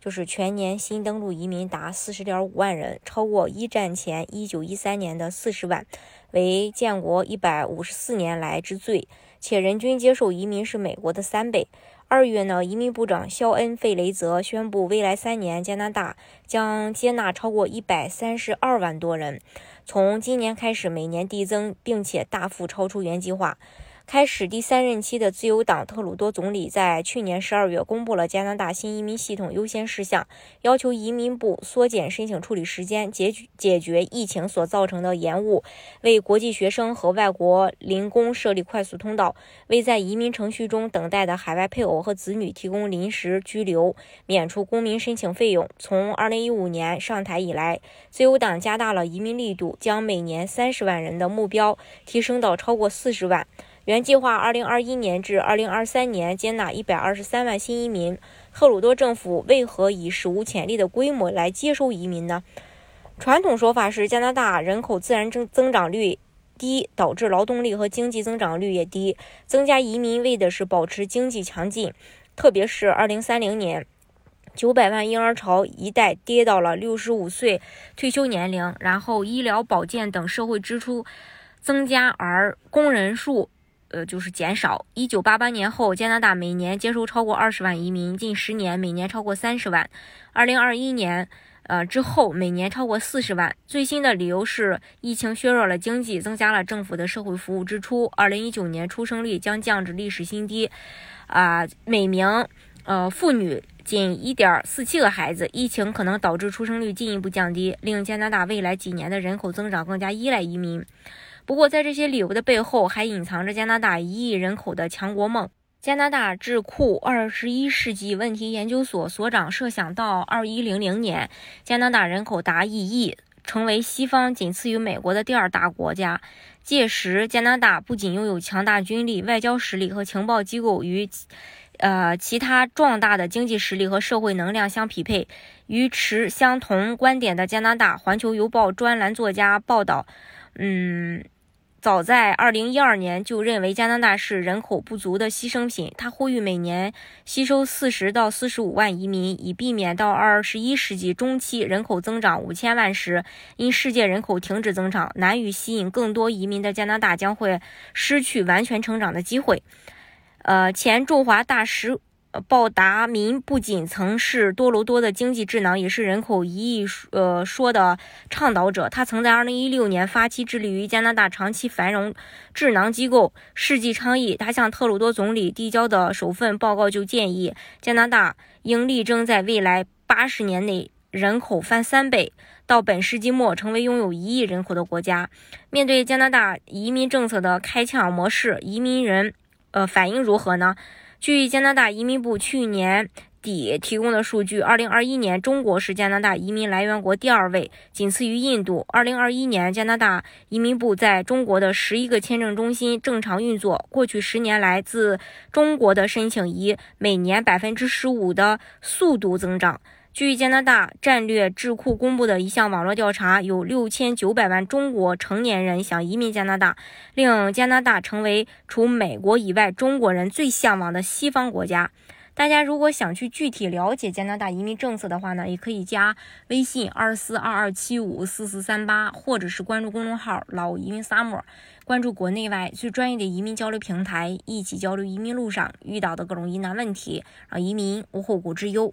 就是全年新登陆移民达四十点五万人，超过一战前一九一三年的四十万，为建国一百五十四年来之最，且人均接受移民是美国的三倍。二月呢，移民部长肖恩·费雷泽宣布，未来三年加拿大将接纳超过一百三十二万多人，从今年开始每年递增，并且大幅超出原计划。开始第三任期的自由党特鲁多总理在去年十二月公布了加拿大新移民系统优先事项，要求移民部缩减申请处理时间，解决解决疫情所造成的延误，为国际学生和外国临工设立快速通道，为在移民程序中等待的海外配偶和子女提供临时居留，免除公民申请费用。从二零一五年上台以来，自由党加大了移民力度，将每年三十万人的目标提升到超过四十万。原计划二零二一年至二零二三年接纳一百二十三万新移民。特鲁多政府为何以史无前例的规模来接收移民呢？传统说法是加拿大人口自然增增长率低，导致劳动力和经济增长率也低。增加移民为的是保持经济强劲，特别是二零三零年九百万婴儿潮一代跌到了六十五岁退休年龄，然后医疗保健等社会支出增加，而工人数。呃，就是减少。一九八八年后，加拿大每年接收超过二十万移民，近十年每年超过三十万。二零二一年，呃之后每年超过四十万。最新的理由是疫情削弱了经济，增加了政府的社会服务支出。二零一九年出生率将降至历史新低，啊，每名呃妇女仅一点四七个孩子。疫情可能导致出生率进一步降低，令加拿大未来几年的人口增长更加依赖移民。不过，在这些理由的背后，还隐藏着加拿大一亿人口的强国梦。加拿大智库二十一世纪问题研究所所长设想，到二一零零年，加拿大人口达一亿，成为西方仅次于美国的第二大国家。届时，加拿大不仅拥有强大军力、外交实力和情报机构，与呃其他壮大的经济实力和社会能量相匹配。与持相同观点的加拿大《环球邮报》专栏作家报道，嗯。早在二零一二年就认为加拿大是人口不足的牺牲品。他呼吁每年吸收四十到四十五万移民，以避免到二十一世纪中期人口增长五千万时，因世界人口停止增长，难以吸引更多移民的加拿大将会失去完全成长的机会。呃，前驻华大使。呃鲍达民不仅曾是多伦多的经济智囊，也是人口一亿呃说的倡导者。他曾在2016年发起致力于加拿大长期繁荣智囊机构世纪倡议。他向特鲁多总理递交的首份报告就建议，加拿大应力争在未来八十年内人口翻三倍，到本世纪末成为拥有一亿人口的国家。面对加拿大移民政策的开枪模式，移民人呃反应如何呢？据加拿大移民部去年底提供的数据，2021年中国是加拿大移民来源国第二位，仅次于印度。2021年，加拿大移民部在中国的十一个签证中心正常运作。过去十年来，自中国的申请以每年百分之十五的速度增长。据加拿大战略智库公布的一项网络调查，有六千九百万中国成年人想移民加拿大，令加拿大成为除美国以外中国人最向往的西方国家。大家如果想去具体了解加拿大移民政策的话呢，也可以加微信二四二二七五四四三八，或者是关注公众号“老移民 summer”，关注国内外最专业的移民交流平台，一起交流移民路上遇到的各种疑难问题，让移民无后顾之忧。